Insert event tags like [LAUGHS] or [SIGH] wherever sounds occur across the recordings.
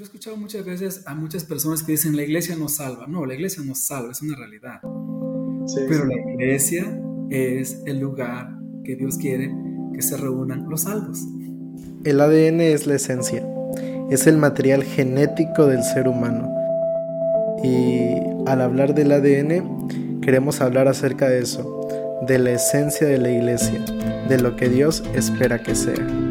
Yo he escuchado muchas veces a muchas personas que dicen la iglesia no salva. No, la iglesia no salva, es una realidad. Pero la iglesia es el lugar que Dios quiere que se reúnan los salvos. El ADN es la esencia, es el material genético del ser humano. Y al hablar del ADN, queremos hablar acerca de eso, de la esencia de la iglesia, de lo que Dios espera que sea.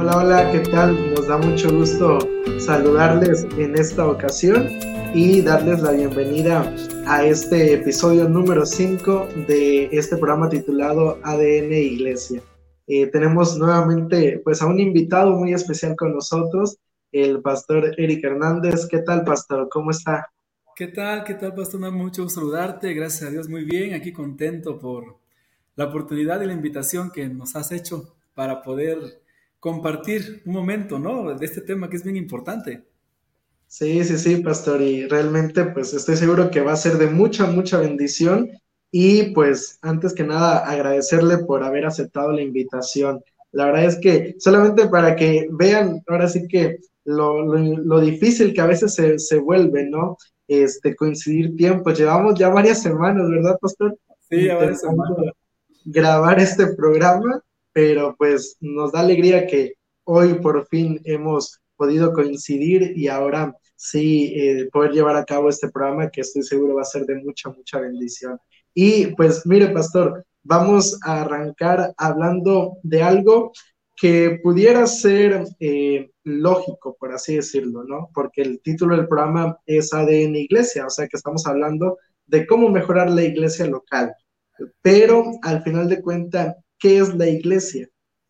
Hola, hola, ¿qué tal? Nos da mucho gusto saludarles en esta ocasión y darles la bienvenida a este episodio número 5 de este programa titulado ADN Iglesia. Eh, tenemos nuevamente pues a un invitado muy especial con nosotros, el pastor Eric Hernández. ¿Qué tal, pastor? ¿Cómo está? ¿Qué tal? ¿Qué tal, pastor? Mucho saludarte. Gracias a Dios, muy bien. Aquí contento por la oportunidad y la invitación que nos has hecho para poder compartir un momento, ¿no? De este tema que es bien importante. Sí, sí, sí, pastor, y realmente pues estoy seguro que va a ser de mucha, mucha bendición y pues antes que nada agradecerle por haber aceptado la invitación. La verdad es que solamente para que vean ahora sí que lo, lo, difícil que a veces se, se, vuelve, ¿no? Este, coincidir tiempos. Llevamos ya varias semanas, ¿verdad, pastor? Sí, ya varias semanas. Grabar este programa pero pues nos da alegría que hoy por fin hemos podido coincidir y ahora sí eh, poder llevar a cabo este programa que estoy seguro va a ser de mucha, mucha bendición. Y pues mire, pastor, vamos a arrancar hablando de algo que pudiera ser eh, lógico, por así decirlo, ¿no? Porque el título del programa es ADN Iglesia, o sea que estamos hablando de cómo mejorar la iglesia local. Pero al final de cuentas, ¿qué es la iglesia?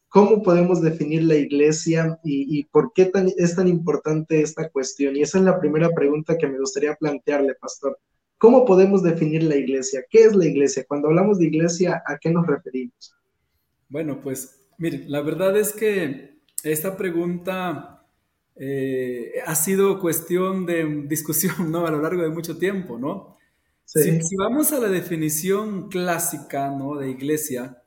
¿Cómo podemos definir la iglesia y, por qué es tan importante esta cuestión? Y esa es la primera pregunta que me gustaría plantearle, pastor. ¿Cómo podemos definir la iglesia? ¿Qué es la iglesia? Cuando hablamos de iglesia, ¿a qué nos referimos? Bueno, pues mire, la verdad es que esta pregunta eh, ha sido cuestión de discusión ¿no? a lo largo de mucho tiempo, ¿no? Si, si, vamos a la definición clásica ¿no? de iglesia,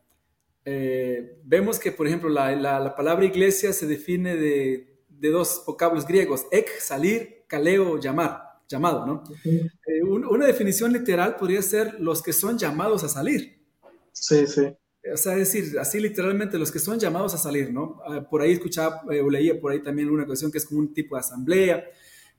eh, vemos que, por ejemplo, la, palabra iglesia se define de, dos vocablos griegos, ek, salir, kaleo, llamar, llamado, ¿no? Eh, una definición literal podría ser los que son llamados a salir. Sí, sí. O sea, es decir, así literalmente los que son llamados a salir, ¿no? Ah, por ahí escuchaba eh, o leía por ahí también una cuestión que es como un tipo de asamblea.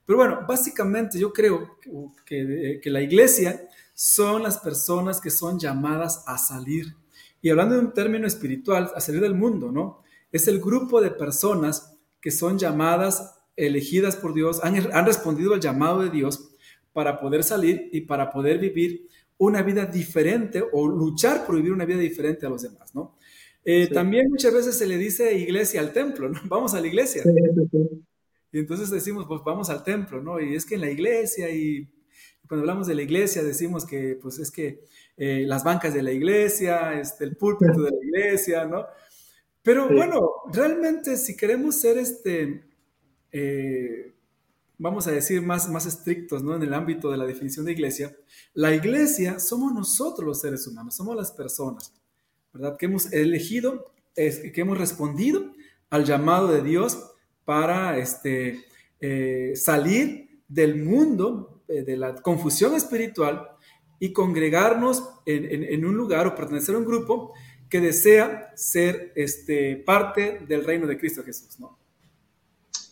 Pero bueno, básicamente yo creo que, que la iglesia son las personas que son llamadas a salir y hablando de un término espiritual, a salir del mundo, ¿no? Es el grupo de personas que son llamadas, elegidas por Dios, han, respondido al llamado de Dios para poder salir y para poder vivir una vida diferente o luchar por vivir una vida diferente a los demás, ¿no? Eh, también muchas veces se le dice iglesia al templo, ¿no? [LAUGHS] Vamos a la iglesia. y entonces decimos, pues vamos al templo, ¿no? Y es que en la iglesia y cuando hablamos de la iglesia decimos que pues es que eh, las bancas de la iglesia, este, el púlpito de la iglesia, ¿no? Pero bueno, realmente si queremos ser este, eh, vamos a decir más, más estrictos, ¿no? En el ámbito de la definición de iglesia, la iglesia somos nosotros los seres humanos, somos las personas, ¿verdad? Que hemos elegido, que hemos respondido al llamado de Dios para este, eh, salir del mundo de la confusión espiritual y congregarnos en, un lugar o pertenecer a un grupo que desea ser este, parte del reino de Cristo Jesús, ¿no?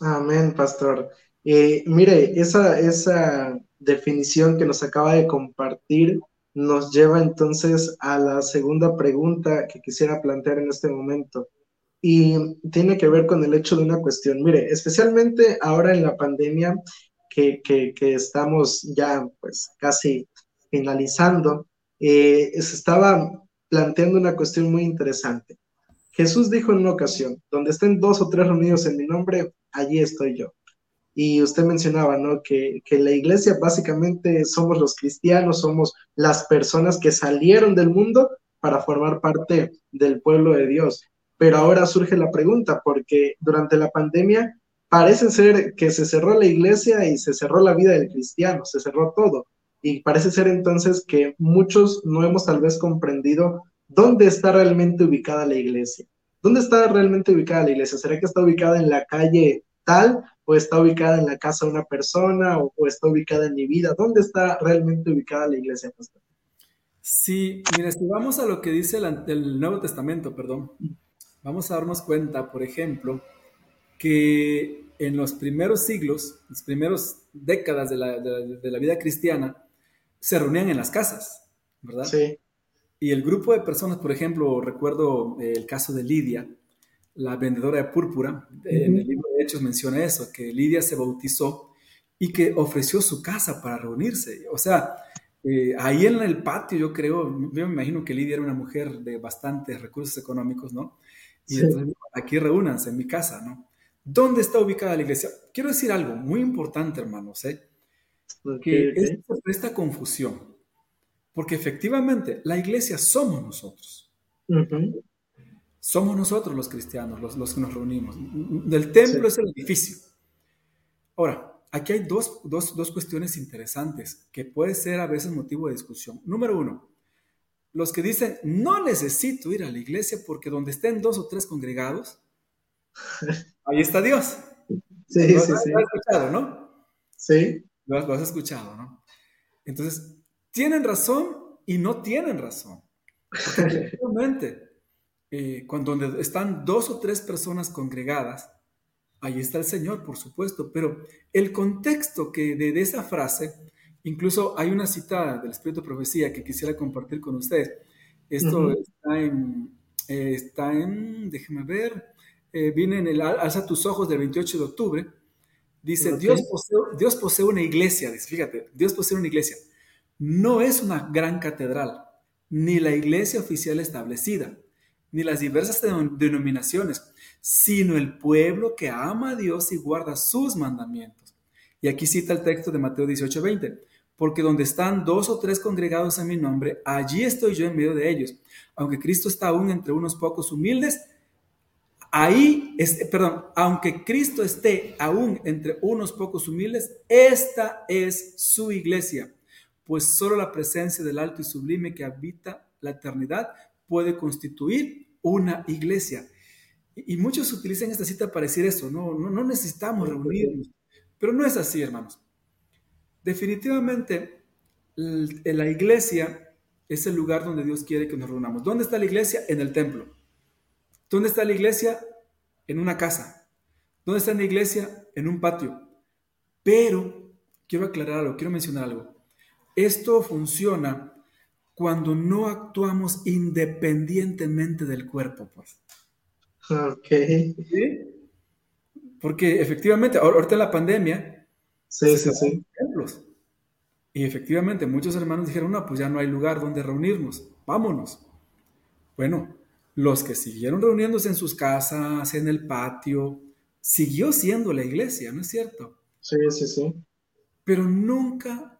Amén, pastor. Eh, mire, esa, esa definición que nos acaba de compartir nos lleva entonces a la segunda pregunta que quisiera plantear en este momento. Y tiene que ver con el hecho de una cuestión. Mire, especialmente ahora en la pandemia que, que, que estamos ya pues casi finalizando, eh, se estaba planteando una cuestión muy interesante. Jesús dijo en una ocasión, donde estén dos o tres reunidos en mi nombre, allí estoy yo. Y usted mencionaba, ¿no? Que, que la iglesia básicamente somos los cristianos, somos las personas que salieron del mundo para formar parte del pueblo de Dios. Pero ahora surge la pregunta, porque durante la pandemia parece ser que se cerró la iglesia y se cerró la vida del cristiano, se cerró todo. Y parece ser entonces que muchos no hemos tal vez comprendido dónde está realmente ubicada la iglesia. ¿Dónde está realmente ubicada la iglesia? ¿Será que está ubicada en la calle tal o está ubicada en la casa de una persona o, está ubicada en mi vida. ¿Dónde está realmente ubicada la iglesia? Sí, mira, si vamos a lo que dice el, Nuevo Testamento, perdón, vamos a darnos cuenta, por ejemplo, que en los primeros siglos, las primeras décadas de la, de la vida cristiana, se reunían en las casas, ¿verdad? Sí. Y el grupo de personas, por ejemplo, recuerdo eh, el caso de Lidia, la vendedora de púrpura, en el libro de Hechos menciona eso, que Lidia se bautizó y que ofreció su casa para reunirse. O sea, eh, ahí en el patio yo creo, yo me imagino que Lidia era una mujer de bastantes recursos económicos, ¿no? Y entonces aquí reúnanse en mi casa, ¿no? ¿Dónde está ubicada la iglesia? Quiero decir algo muy importante, hermanos, ¿eh? que esto esta confusión. Porque efectivamente, la iglesia somos nosotros. Somos nosotros los cristianos, los, los que nos reunimos. Del templo es el edificio. Ahora, aquí hay dos, dos, dos, cuestiones interesantes que puede ser a veces motivo de discusión. Número uno, los que dicen, no necesito ir a la iglesia porque donde estén dos o tres congregados, ahí está Dios. Sí, sí, sí. Lo has escuchado, ¿no? Sí. Lo has, lo has escuchado, ¿no? Entonces, tienen razón y no tienen razón. [LAUGHS] Efectivamente, eh, cuando están dos o tres personas congregadas, ahí está el Señor, por supuesto, pero el contexto que de, esa frase, incluso hay una cita del Espíritu de Profecía que quisiera compartir con ustedes. Esto está, en, eh, está en, déjeme ver, eh, viene en el Alza tus ojos del 28 de octubre. Dice, Dios, posee, Dios posee una iglesia, dice, fíjate, Dios posee una iglesia no es una gran catedral, ni la iglesia oficial establecida, ni las diversas denominaciones, sino el pueblo que ama a Dios y guarda sus mandamientos. Y aquí cita el texto de Mateo 18:20, porque donde están dos o tres congregados en mi nombre, allí estoy yo en medio de ellos. Aunque Cristo está aún entre unos pocos humildes, ahí, es, perdón, aunque Cristo esté aún entre unos pocos humildes, esta es su iglesia pues solo la presencia del alto y sublime que habita la eternidad puede constituir una iglesia. Y, muchos utilizan esta cita para decir eso, no, no, no necesitamos reunirnos, pero no es así, hermanos. Definitivamente, la iglesia es el lugar donde Dios quiere que nos reunamos. ¿Dónde está la iglesia? En el templo. ¿Dónde está la iglesia? En una casa. ¿Dónde está la iglesia? En un patio. Pero, quiero aclarar algo, quiero mencionar algo. Esto funciona cuando no actuamos independientemente del cuerpo, pues. Ok. Porque efectivamente, ahorita en la pandemia, sí, sí, sí. Y efectivamente, muchos hermanos dijeron, no, pues ya no hay lugar donde reunirnos, vámonos. Bueno, los que siguieron reuniéndose en sus casas, en el patio, siguió siendo la iglesia, ¿no es cierto? Sí, sí, sí. Pero nunca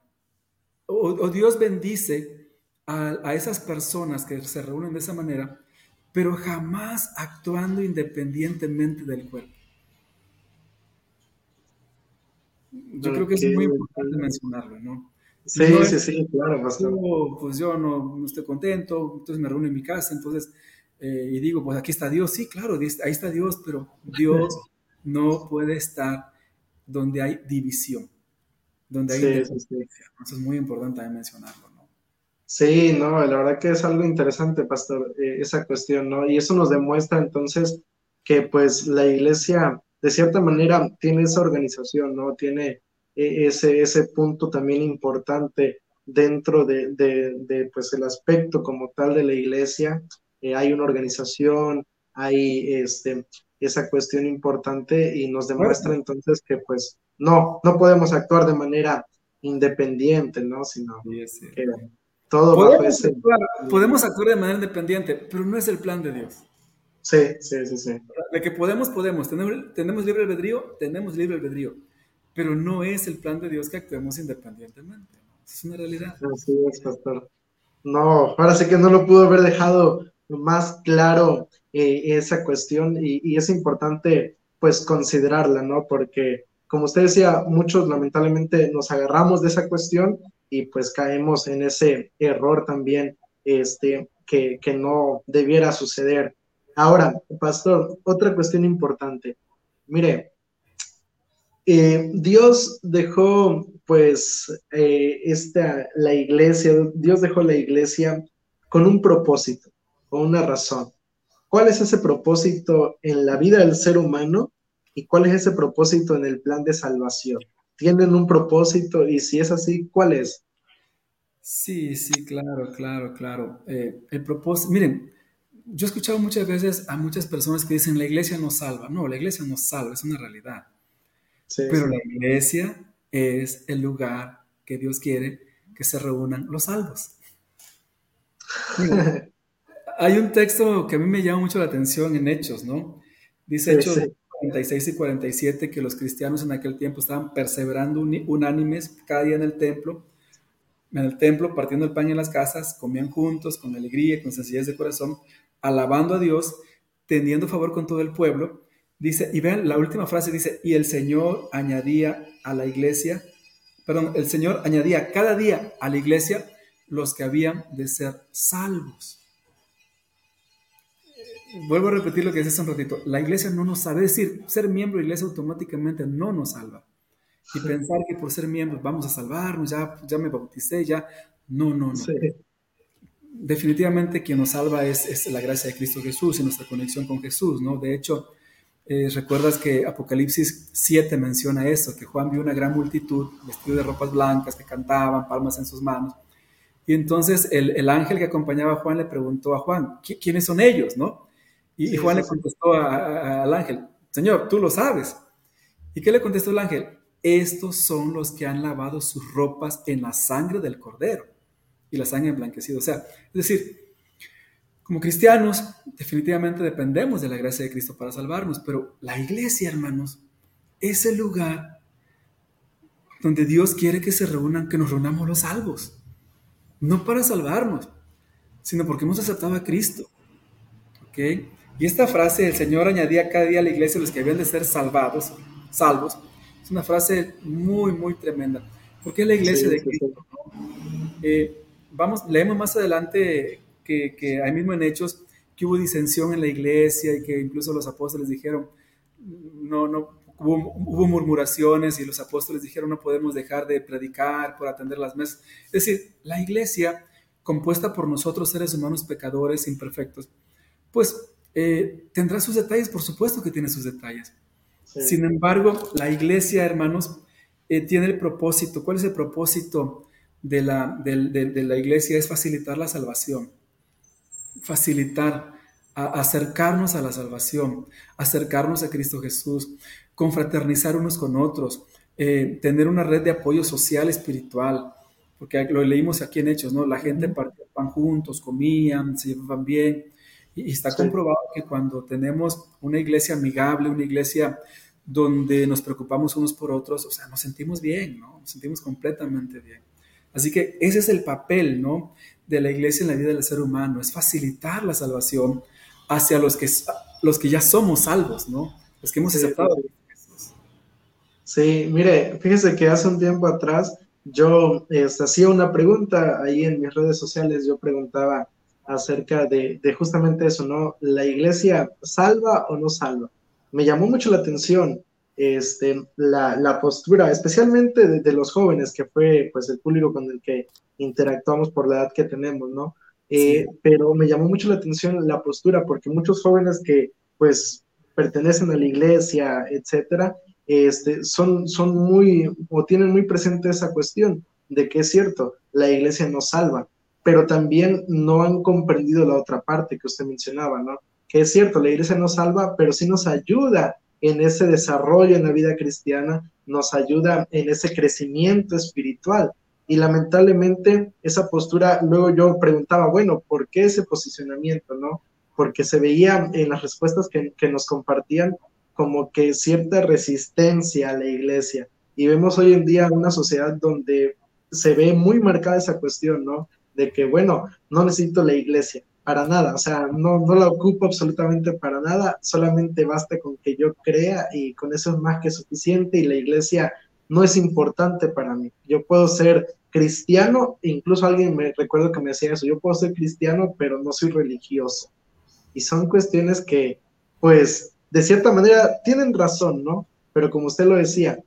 o, Dios bendice a, esas personas que se reúnen de esa manera, pero jamás actuando independientemente del cuerpo. Yo creo que es muy importante mencionarlo, ¿no? Sí, sí, sí, claro, pues yo no, estoy contento, entonces me reúno en mi casa, entonces, eh, y digo, pues aquí está Dios, sí, claro, ahí está Dios, pero Dios [LAUGHS] no puede estar donde hay división donde hay Eso es muy importante también mencionarlo, ¿no? Sí, no, la verdad que es algo interesante, pastor, eh, esa cuestión, ¿no? Y eso nos demuestra entonces que pues la iglesia de cierta manera tiene esa organización, ¿no? Tiene eh, ese, ese punto también importante dentro de, de, pues el aspecto como tal de la iglesia. Eh, hay una organización, hay este, esa cuestión importante y nos demuestra entonces que pues no, no podemos actuar de manera independiente, ¿no? Sino que todo podemos, actuar, podemos actuar de manera independiente, pero no es el plan de Dios. Sí, sí, sí, sí. De que podemos, podemos. Tenemos, tenemos libre albedrío, tenemos libre albedrío. Pero no es el plan de Dios que actuemos independientemente. Es una realidad. Así es, pastor. No, ahora sí que no lo pudo haber dejado más claro eh, esa cuestión y, es importante pues considerarla, ¿no? Porque como usted decía, muchos lamentablemente nos agarramos de esa cuestión y pues caemos en ese error también este, que, que no debiera suceder. Ahora, pastor, otra cuestión importante. Mire, eh, Dios dejó, pues, eh, esta, la iglesia, Dios dejó la iglesia con un propósito, con una razón. ¿Cuál es ese propósito en la vida del ser humano y cuál es ese propósito en el plan de salvación? ¿Tienen un propósito y si es así, cuál es? Sí, sí, claro, claro, claro. Eh, el propósito, miren, yo he escuchado muchas veces a muchas personas que dicen la iglesia no salva. No, la iglesia no salva, es una realidad. Pero la iglesia es el lugar que Dios quiere que se reúnan los salvos. [LAUGHS] hay un texto que a mí me llama mucho la atención en Hechos, ¿no? Dice Hechos 46 y 47 que los cristianos en aquel tiempo estaban perseverando unánimes cada día en el templo, en el templo, partiendo el pan en las casas, comían juntos, con alegría, con sencillez de corazón, alabando a Dios, teniendo favor con todo el pueblo. Dice, y vean, la última frase dice, y el Señor añadía a la iglesia, perdón, el Señor añadía cada día a la iglesia los que habían de ser salvos. Vuelvo a repetir lo que decía hace un ratito, la iglesia no nos sabe decir, ser miembro de iglesia automáticamente no nos salva. Y pensar que por ser miembros vamos a salvarnos, ya, ya me bauticé, ya, no, no, no. Definitivamente quien nos salva es, es la gracia de Cristo Jesús y nuestra conexión con Jesús, ¿no? De hecho, eh, recuerdas que Apocalipsis 7 menciona eso, que Juan vio una gran multitud vestido de ropas blancas que cantaban, palmas en sus manos. Y entonces el, ángel que acompañaba a Juan le preguntó a Juan, ¿quiénes son ellos? ¿no? Y, Juan le contestó al ángel, Señor, tú lo sabes. ¿Y qué le contestó el ángel? Estos son los que han lavado sus ropas en la sangre del cordero y la sangre emblanquecida. O sea, es decir, como cristianos, definitivamente dependemos de la gracia de Cristo para salvarnos, pero la iglesia, hermanos, es el lugar donde Dios quiere que se reúnan, que nos reunamos los salvos. No para salvarnos, sino porque hemos aceptado a Cristo. ¿Ok? Y esta frase, el Señor añadía cada día a la iglesia los que habían de ser salvados, salvos, es una frase muy, muy tremenda. ¿Por qué la iglesia de Cristo? Eh, vamos, leemos más adelante que, que ahí mismo en Hechos, que hubo disensión en la iglesia y que incluso los apóstoles dijeron, no, no, hubo, hubo, murmuraciones y los apóstoles dijeron, no podemos dejar de predicar por atender las mesas. Es decir, la iglesia, compuesta por nosotros seres humanos pecadores, imperfectos, pues eh, tendrá sus detalles, por supuesto que tiene sus detalles. Sin embargo, la iglesia, hermanos, eh, tiene el propósito. ¿Cuál es el propósito de la, de, de la iglesia? Es facilitar la salvación facilitar, acercarnos a la salvación, acercarnos a Cristo Jesús, confraternizar unos con otros, eh, tener una red de apoyo social, espiritual, porque lo leímos aquí en Hechos, ¿no? La gente partía pan juntos, comían, se llevaban bien, y, está comprobado que cuando tenemos una iglesia amigable, una iglesia donde nos preocupamos unos por otros, o sea, nos sentimos bien, ¿no? Nos sentimos completamente bien. Así que ese es el papel, ¿no? de la iglesia en la vida del ser humano, es facilitar la salvación hacia los que, los que ya somos salvos, ¿no? Los que hemos aceptado. Sí, mire, fíjese que hace un tiempo atrás yo este, hacía una pregunta ahí en mis redes sociales, yo preguntaba acerca de, justamente eso, ¿no? ¿La iglesia salva o no salva? Me llamó mucho la atención este, la, postura, especialmente de, de, los jóvenes, que fue pues el público con el que interactuamos por la edad que tenemos, ¿no? Eh, pero me llamó mucho la atención la postura, porque muchos jóvenes que pues pertenecen a la iglesia, etcétera, este, son, son muy, o tienen muy presente esa cuestión de que es cierto, la iglesia nos salva, pero también no han comprendido la otra parte que usted mencionaba, ¿no? Que es cierto, la iglesia nos salva, pero sí nos ayuda en ese desarrollo en la vida cristiana, nos ayuda en ese crecimiento espiritual. Y lamentablemente esa postura, luego yo preguntaba, bueno, ¿por qué ese posicionamiento, no? Porque se veía en las respuestas que, que nos compartían como que cierta resistencia a la iglesia. Y vemos hoy en día una sociedad donde se ve muy marcada esa cuestión, ¿no? De que, bueno, no necesito la iglesia, para nada, o sea, no, no la ocupo absolutamente para nada, solamente basta con que yo crea y con eso es más que suficiente y la iglesia no es importante para mí. Yo puedo ser cristiano, incluso alguien me recuerdo que me decía eso, yo puedo ser cristiano, pero no soy religioso. Y son cuestiones que, pues, de cierta manera tienen razón, ¿no? Pero como usted lo decía,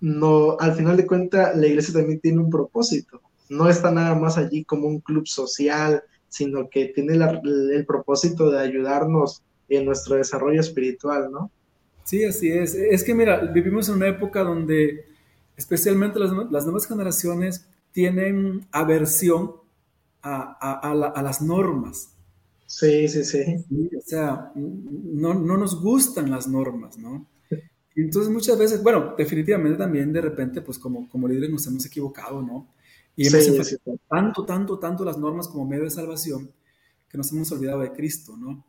no, al final de cuentas la iglesia también tiene un propósito. No está nada más allí como un club social, sino que tiene el propósito de ayudarnos en nuestro desarrollo espiritual, ¿no? Sí, así es. Es que mira, vivimos en una época donde especialmente las, nuevas generaciones tienen aversión a, las normas. Sí, sí, sí. o sea, no, no, nos gustan las normas, ¿no? Entonces muchas veces, bueno, definitivamente también de repente, pues como, como líderes nos hemos equivocado, ¿no? Y hemos sí, tanto, tanto, tanto las normas como medio de salvación que nos hemos olvidado de Cristo, ¿no?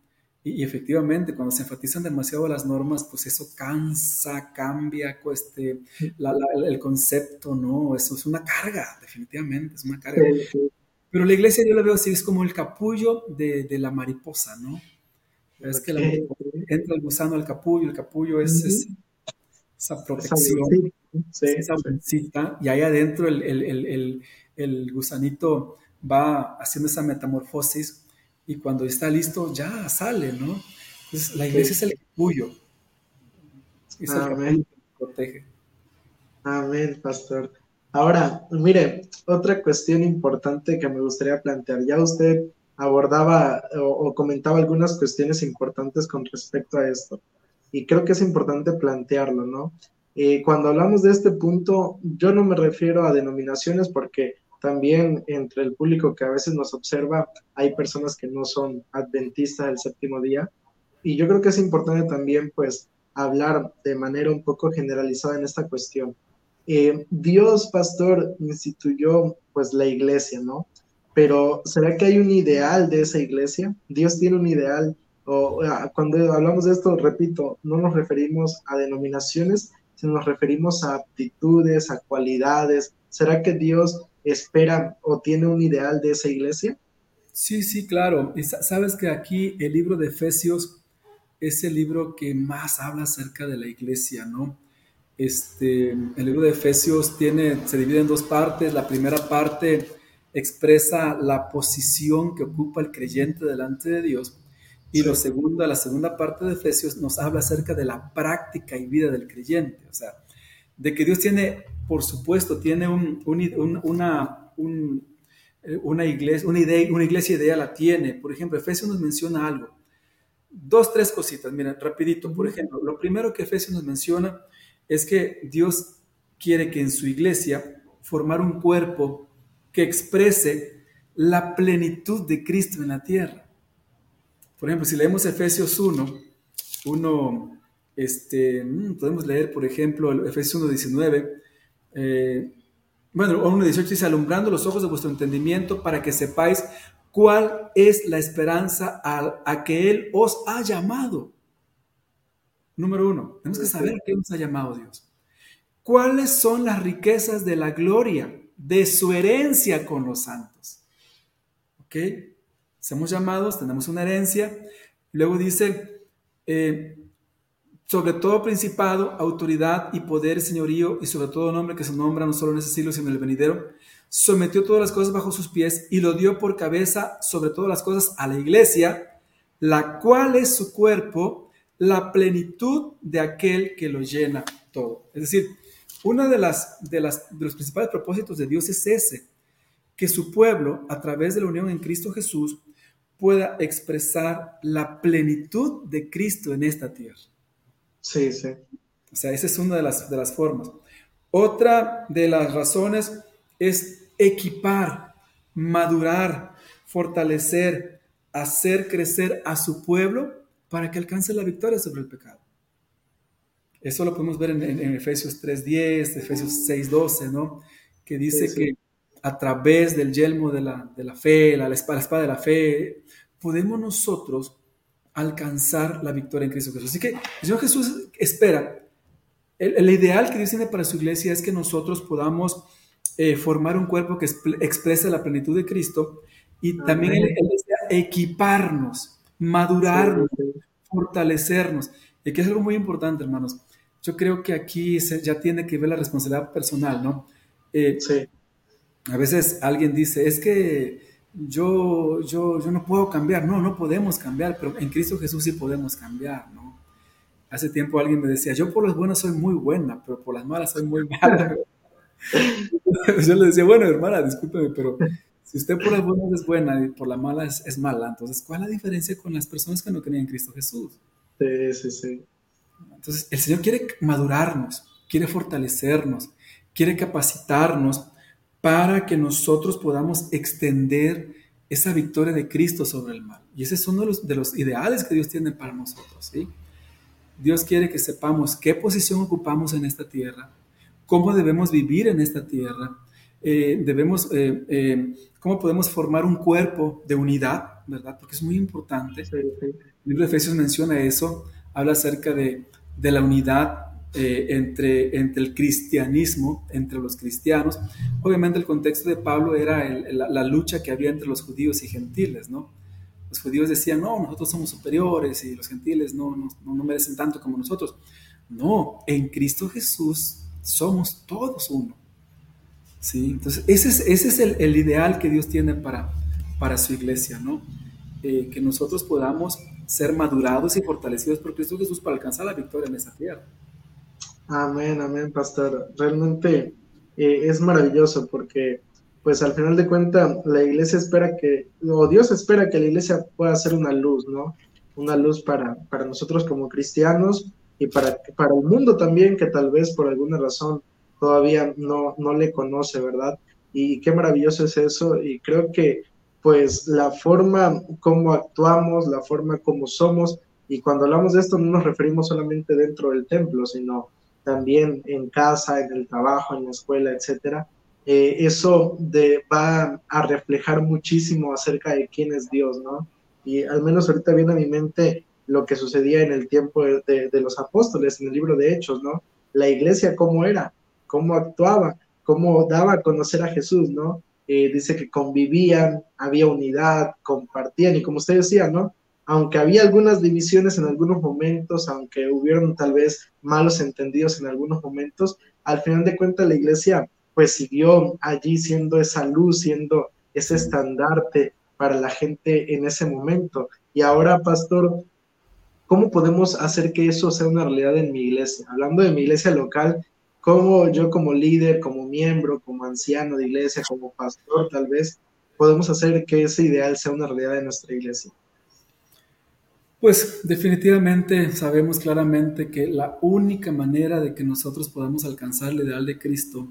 Y, efectivamente, cuando se enfatizan demasiado las normas, pues eso cansa, cambia este, el concepto, ¿no? Eso es una carga, definitivamente, es una carga. Pero la iglesia yo la veo así, es como el capullo de, de la mariposa, ¿no? Es que la entra el gusano al capullo, el capullo es, esa protección, esa bolsita, y ahí adentro el, el, el, el gusanito va haciendo esa metamorfosis y cuando está listo ya sale, ¿no? Entonces la iglesia es el capullo. Es el Amén. que protege. Amén, pastor. Ahora, mire, otra cuestión importante que me gustaría plantear. Ya usted abordaba o, comentaba algunas cuestiones importantes con respecto a esto. Y creo que es importante plantearlo, ¿no? Eh, cuando hablamos de este punto, yo no me refiero a denominaciones porque también entre el público que a veces nos observa hay personas que no son adventistas del séptimo día y yo creo que es importante también pues hablar de manera un poco generalizada en esta cuestión. Eh, Dios, pastor, instituyó pues la iglesia, ¿no? Pero ¿será que hay un ideal de esa iglesia? Dios tiene un ideal, o cuando hablamos de esto, repito, no nos referimos a denominaciones, sino nos referimos a aptitudes, a cualidades. ¿Será que Dios espera o tiene un ideal de esa iglesia? Sí, sí, claro. Y sabes que aquí el libro de Efesios es el libro que más habla acerca de la iglesia, ¿no? Este, el libro de Efesios tiene, se divide en dos partes. La primera parte expresa la posición que ocupa el creyente delante de Dios. Y lo segundo, la segunda parte de Efesios nos habla acerca de la práctica y vida del creyente. O sea, de que Dios tiene, por supuesto, tiene un, una, una, iglesia, una, idea, una iglesia idea la tiene. Por ejemplo, Efesios nos menciona algo. Dos, tres cositas, miren, rapidito. Por ejemplo, lo primero que Efesios nos menciona es que Dios quiere que en su iglesia formar un cuerpo que exprese la plenitud de Cristo en la tierra. Por ejemplo, si leemos Efesios 1, 1, este, mm, podemos leer, por ejemplo, Efesios 1.19. Eh, bueno, 1.18 dice, alumbrando los ojos de vuestro entendimiento para que sepáis cuál es la esperanza a, que Él os ha llamado. Número uno, tenemos que saber a qué nos ha llamado Dios. ¿Cuáles son las riquezas de la gloria de su herencia con los santos? ¿Ok? Somos llamados, tenemos una herencia. Luego dice, eh, sobre todo principado, autoridad y poder, señorío, y sobre todo nombre que se nombra no solo en ese siglo, sino en el venidero, sometió todas las cosas bajo sus pies y lo dio por cabeza sobre todas las cosas a la iglesia, la cual es su cuerpo, la plenitud de aquel que lo llena todo. Es decir, uno de, las, de, las, de los principales propósitos de Dios es ese, que su pueblo, a través de la unión en Cristo Jesús, pueda expresar la plenitud de Cristo en esta tierra. Sí, sí. O sea, esa es una de las, de las formas. Otra de las razones es equipar, madurar, fortalecer, hacer crecer a su pueblo para que alcance la victoria sobre el pecado. Eso lo podemos ver en, Efesios 3.10, Efesios 6.12, ¿no? Que dice que a través del yelmo de la, de la fe, la, la espada de la fe, podemos nosotros alcanzar la victoria en Cristo Jesús. Así que el Señor Jesús espera, el, ideal que Dios tiene para su iglesia es que nosotros podamos eh, formar un cuerpo que exprese la plenitud de Cristo y también Él, desea equiparnos, madurarnos, fortalecernos. Y que es algo muy importante, hermanos. Yo creo que aquí ya tiene que ver la responsabilidad personal, ¿no? Eh, sí. A veces alguien dice, es que yo, yo, yo no puedo cambiar. No, no podemos cambiar, pero en Cristo Jesús sí podemos cambiar, ¿no? Hace tiempo alguien me decía, yo por las buenas soy muy buena, pero por las malas soy muy [LAUGHS] mala. [LAUGHS] yo le decía, bueno, hermana, discúlpeme, pero si usted por las buenas es buena y por las malas es, es mala, entonces, ¿cuál es la diferencia con las personas que no creen en Cristo Jesús? Sí, sí, sí. Entonces, el Señor quiere madurarnos, quiere fortalecernos, quiere capacitarnos para que nosotros podamos extender esa victoria de Cristo sobre el mal. Y ese es uno de los, de los ideales que Dios tiene para nosotros. ¿sí? Dios quiere que sepamos qué posición ocupamos en esta tierra, cómo debemos vivir en esta tierra, eh, debemos, eh, eh, cómo podemos formar un cuerpo de unidad, ¿verdad? Porque es muy importante. El libro de Efesios menciona eso, habla acerca de, de la unidad eh, entre, entre el cristianismo, entre los cristianos. Obviamente el contexto de Pablo era la, lucha que había entre los judíos y gentiles, ¿no? Los judíos decían, no, nosotros somos superiores y los gentiles no, no, no merecen tanto como nosotros. No, en Cristo Jesús somos todos uno. ¿Sí? Entonces, ese es, ese es el, el, ideal que Dios tiene para, para su iglesia, ¿no? Eh, que nosotros podamos ser madurados y fortalecidos por Cristo Jesús para alcanzar la victoria en esa tierra. Amén, amén, pastor. Realmente eh, es maravilloso porque, pues al final de cuentas, la iglesia espera que, o Dios espera que la iglesia pueda ser una luz, ¿no? Una luz para, para nosotros como cristianos y para, para el mundo también, que tal vez por alguna razón todavía no, no le conoce, ¿verdad? Y qué maravilloso es eso. Y creo que, pues, la forma como actuamos, la forma como somos, y cuando hablamos de esto no nos referimos solamente dentro del templo, sino también en casa, en el trabajo, en la escuela, etcétera, eh, eso de, va a reflejar muchísimo acerca de quién es Dios, ¿no? Y al menos ahorita viene a mi mente lo que sucedía en el tiempo de, los apóstoles, en el libro de Hechos, ¿no? La iglesia, cómo era, cómo actuaba, cómo daba a conocer a Jesús, ¿no? Eh, dice que convivían, había unidad, compartían, y como usted decía, ¿no? Aunque había algunas divisiones en algunos momentos, aunque hubieron tal vez malos entendidos en algunos momentos, al final de cuentas la iglesia pues siguió allí siendo esa luz, siendo ese estandarte para la gente en ese momento. Y ahora, pastor, ¿cómo podemos hacer que eso sea una realidad en mi iglesia? Hablando de mi iglesia local, ¿cómo yo como líder, como miembro, como anciano de iglesia, como pastor tal vez, podemos hacer que ese ideal sea una realidad en nuestra iglesia? Pues definitivamente sabemos claramente que la única manera de que nosotros podamos alcanzar el ideal de Cristo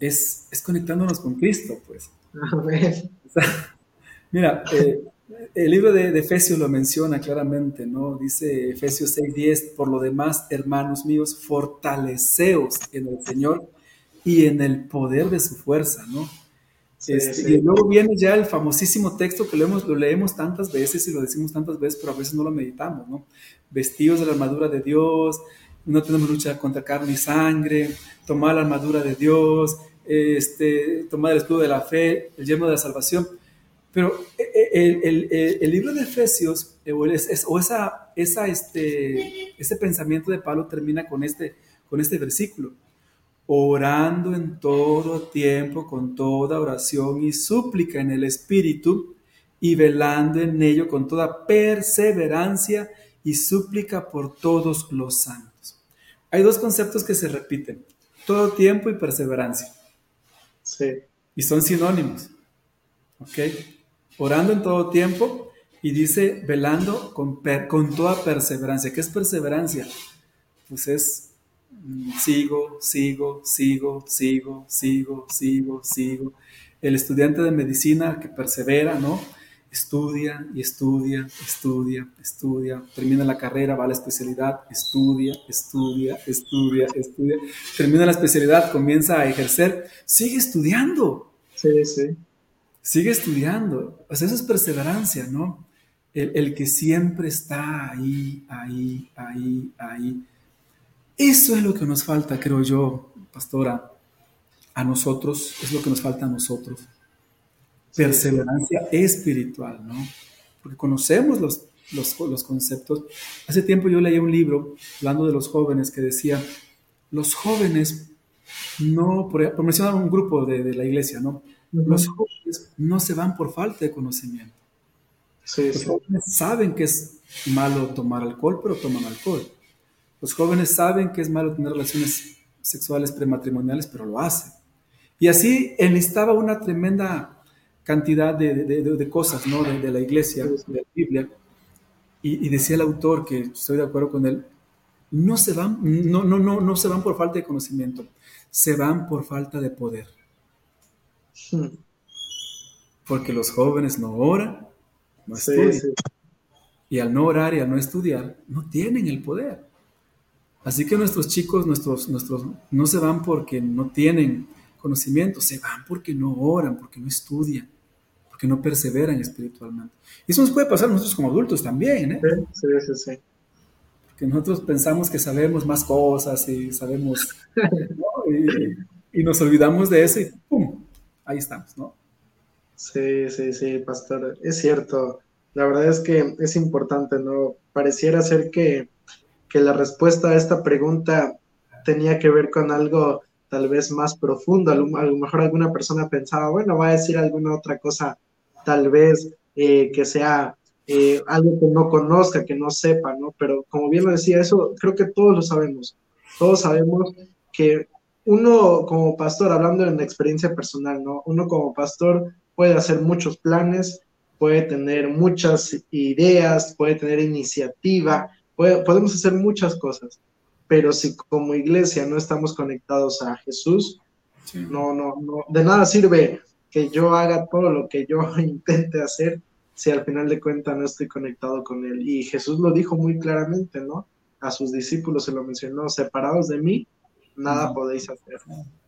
es, es conectándonos con Cristo, pues. mira, eh, el libro de, de, Efesios lo menciona claramente, ¿no? Dice Efesios 6:10, por lo demás, hermanos míos, fortaleceos en el Señor y en el poder de su fuerza, ¿no? Este, y luego viene ya el famosísimo texto que lo, lo, leemos tantas veces y lo decimos tantas veces, pero a veces no lo meditamos, ¿no? Vestidos de la armadura de Dios, no tenemos lucha contra carne y sangre, tomar la armadura de Dios, este, tomar el escudo de la fe, el yermo de la salvación. Pero eh, eh, el, el, el libro de Efesios, eh, o, es, o esa, esa, este, ese pensamiento de Pablo termina con este, con este versículo orando en todo tiempo con toda oración y súplica en el Espíritu y velando en ello con toda perseverancia y súplica por todos los santos. Hay dos conceptos que se repiten, todo tiempo y perseverancia. Sí. Y son sinónimos. ¿Ok? Orando en todo tiempo y dice velando con, con toda perseverancia. ¿Qué es perseverancia? Pues es sigo, sigo, sigo, sigo, sigo, sigo, sigo. El estudiante de medicina que persevera, ¿no? Estudia y estudia, estudia, estudia, termina la carrera, va a la especialidad, estudia, estudia, estudia, estudia, termina la especialidad, comienza a ejercer, sigue estudiando. Sí, sí. Sigue estudiando. O sea, eso es perseverancia, ¿no? El, el que siempre está ahí, ahí, ahí, ahí eso es lo que nos falta, creo yo, pastora, a nosotros, es lo que nos falta a nosotros. Perseverancia espiritual, ¿no? Porque conocemos los, los, conceptos. Hace tiempo yo leí un libro hablando de los jóvenes que decía, los jóvenes no, por, por mencionar un grupo de, la iglesia, ¿no? Los jóvenes no se van por falta de conocimiento. los jóvenes saben que es malo tomar alcohol, pero toman alcohol. Los jóvenes saben que es malo tener relaciones sexuales prematrimoniales, pero lo hacen. Y así enlistaba una tremenda cantidad de, cosas ¿no? de, la iglesia, de la Biblia. Y, decía el autor, que estoy de acuerdo con él, no se van, no, no, no, no se van por falta de conocimiento, se van por falta de poder. Hmm. Porque los jóvenes no oran, no estudian. Y al no orar y al no estudiar, no tienen el poder. Así que nuestros chicos, nuestros, nuestros, no se van porque no tienen conocimiento, se van porque no oran, porque no estudian, porque no perseveran espiritualmente. Y eso nos puede pasar a nosotros como adultos también, ¿eh? Sí, sí, sí. Porque nosotros pensamos que sabemos más cosas y sabemos, y, y, nos olvidamos de eso y ¡pum! Ahí estamos, ¿no? Sí, sí, sí, pastor, es cierto. La verdad es que es importante, ¿no? Pareciera ser que que la respuesta a esta pregunta tenía que ver con algo tal vez más profundo. A lo, mejor alguna persona pensaba, bueno, va a decir alguna otra cosa, tal vez eh, que sea eh, algo que no conozca, que no sepa, ¿no? Pero como bien lo decía, eso creo que todos lo sabemos. Todos sabemos que uno como pastor, hablando en experiencia personal, ¿no? Uno como pastor puede hacer muchos planes, puede tener muchas ideas, puede tener iniciativa, podemos hacer muchas cosas, pero si como iglesia no estamos conectados a Jesús, no, no, no, de nada sirve que yo haga todo lo que yo [LAUGHS] intente hacer si al final de cuentas no estoy conectado con Él. Y Jesús lo dijo muy claramente, ¿no? A sus discípulos se lo mencionó, separados de mí, nada podéis hacer.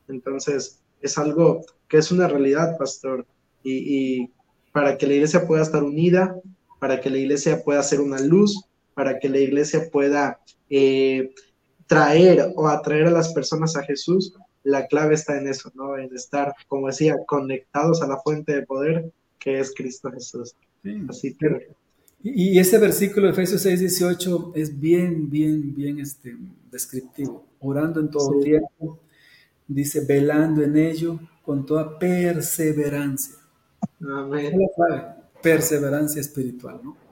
Entonces, es algo que es una realidad, pastor. Y, y, para que la iglesia pueda estar unida, para que la iglesia pueda ser una luz, para que la iglesia pueda eh, traer o atraer a las personas a Jesús, la clave está en eso, ¿no? En estar, como decía, conectados a la fuente de poder que es Cristo Jesús. Así que... Y, ese versículo de Efesios 6, 18 es bien, bien, bien este, descriptivo. Orando en todo tiempo, dice, velando en ello con toda perseverancia. Amén. Perseverancia espiritual, ¿no?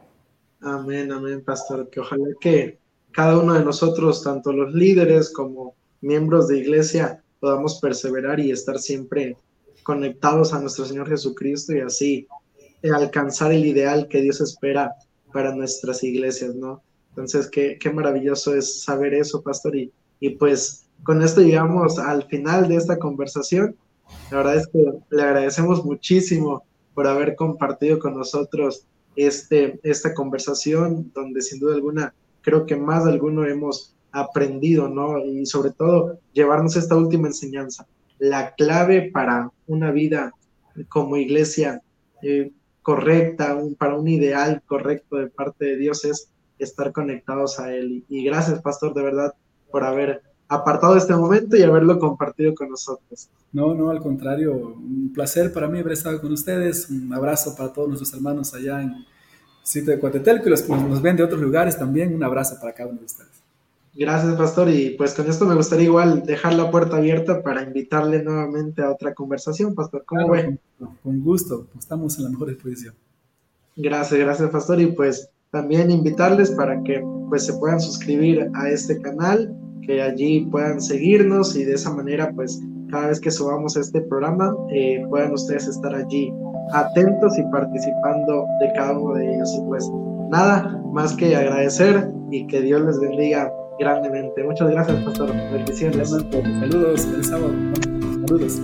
Amén, amén, pastor. Que ojalá que cada uno de nosotros, tanto los líderes como miembros de iglesia, podamos perseverar y estar siempre conectados a nuestro Señor Jesucristo y así alcanzar el ideal que Dios espera para nuestras iglesias, ¿no? Entonces, qué, qué maravilloso es saber eso, pastor. Y, y pues con esto llegamos al final de esta conversación. La verdad es que le agradecemos muchísimo por haber compartido con nosotros este, esta conversación, donde sin duda alguna creo que más de alguno hemos aprendido, ¿no? Y sobre todo llevarnos esta última enseñanza. La clave para una vida como iglesia eh, correcta, para un ideal correcto de parte de Dios es estar conectados a Él. Y, gracias, pastor, de verdad, por haber apartado este momento y haberlo compartido con nosotros. No, no, al contrario, un placer para mí haber estado con ustedes, un abrazo para todos nuestros hermanos allá en sitio de Coatetelco y los que nos ven de otros lugares también, un abrazo para cada uno de ustedes. Gracias, Pastor, y pues con esto me gustaría igual dejar la puerta abierta para invitarle nuevamente a otra conversación, Pastor. ¿Cómo ve? Con, gusto, estamos en la mejor disposición. Gracias, gracias, Pastor, y pues también invitarles para que pues se puedan suscribir a este canal que allí puedan seguirnos y de esa manera, pues cada vez que subamos este programa, eh, puedan ustedes estar allí atentos y participando de cada uno de ellos. Y pues nada, más que agradecer y que Dios les bendiga grandemente. Muchas gracias, Pastor. Bendiciones. Saludos, feliz sábado. Saludos.